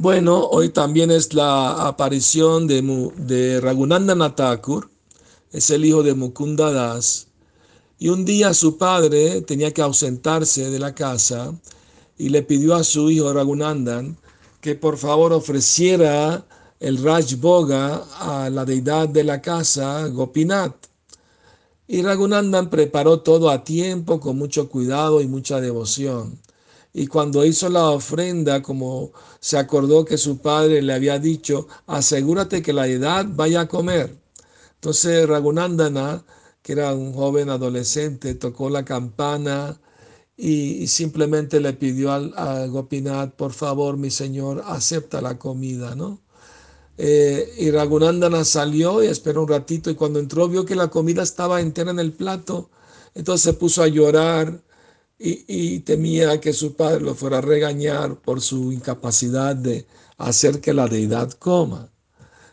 Bueno, hoy también es la aparición de, de Raghunandana Thakur, es el hijo de Mukunda Das. Y un día su padre tenía que ausentarse de la casa y le pidió a su hijo Raghunandan que por favor ofreciera el Raj Boga a la deidad de la casa, Gopinath. Y Raghunandan preparó todo a tiempo, con mucho cuidado y mucha devoción. Y cuando hizo la ofrenda, como se acordó que su padre le había dicho, asegúrate que la edad vaya a comer. Entonces Ragunandana, que era un joven adolescente, tocó la campana y, simplemente le pidió a, Gopinath, por favor, mi señor, acepta la comida, ¿no? Eh, y Ragunandana salió y esperó un ratito y cuando entró vio que la comida estaba entera en el plato, entonces se puso a llorar y, temía que su padre lo fuera a regañar por su incapacidad de hacer que la deidad coma.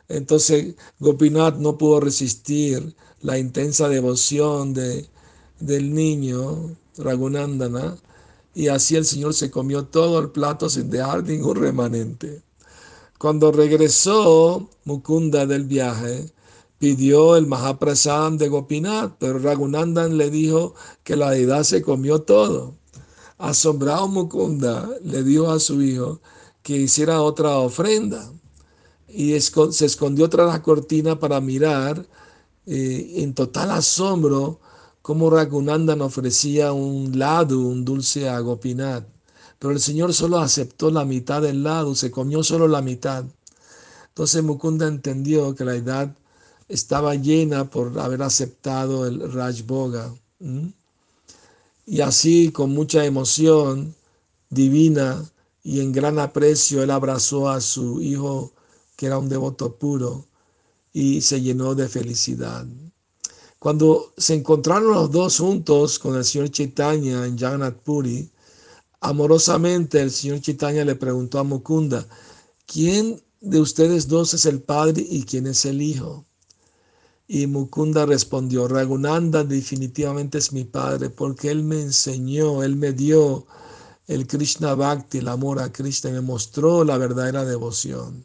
Entonces Gopinath no pudo resistir la intensa devoción de, del niño Ragunandana y así el Señor se comió todo el plato sin dejar ningún remanente. Cuando regresó Mukunda del viaje, pidió el Mahaprasad de Gopinath, pero Raghunandan le dijo que la deidad se comió todo. Asombrado Mukunda le dijo a su hijo que hiciera otra ofrenda y se escondió tras la cortina para mirar eh, en total asombro cómo Raghunandan ofrecía un lado, un dulce a Gopinath. Pero el Señor solo aceptó la mitad del lado, se comió solo la mitad. Entonces Mukunda entendió que la edad estaba llena por haber aceptado el Raj Boga. Y así, con mucha emoción divina y en gran aprecio, él abrazó a su hijo, que era un devoto puro, y se llenó de felicidad. Cuando se encontraron los dos juntos con el señor Chaitanya en Jagannath Puri, amorosamente el señor Chaitanya le preguntó a Mukunda, ¿quién de ustedes dos es el padre y quién es el hijo? Y Mukunda respondió, Ragunanda definitivamente es mi padre porque él me enseñó, él me dio el Krishna Bhakti, el amor a Krishna, me mostró la verdadera devoción.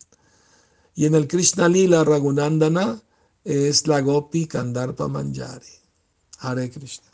Y en el Krishna Lila Ragunandana es la Gopi Kandarpa Manjari. Hare Krishna.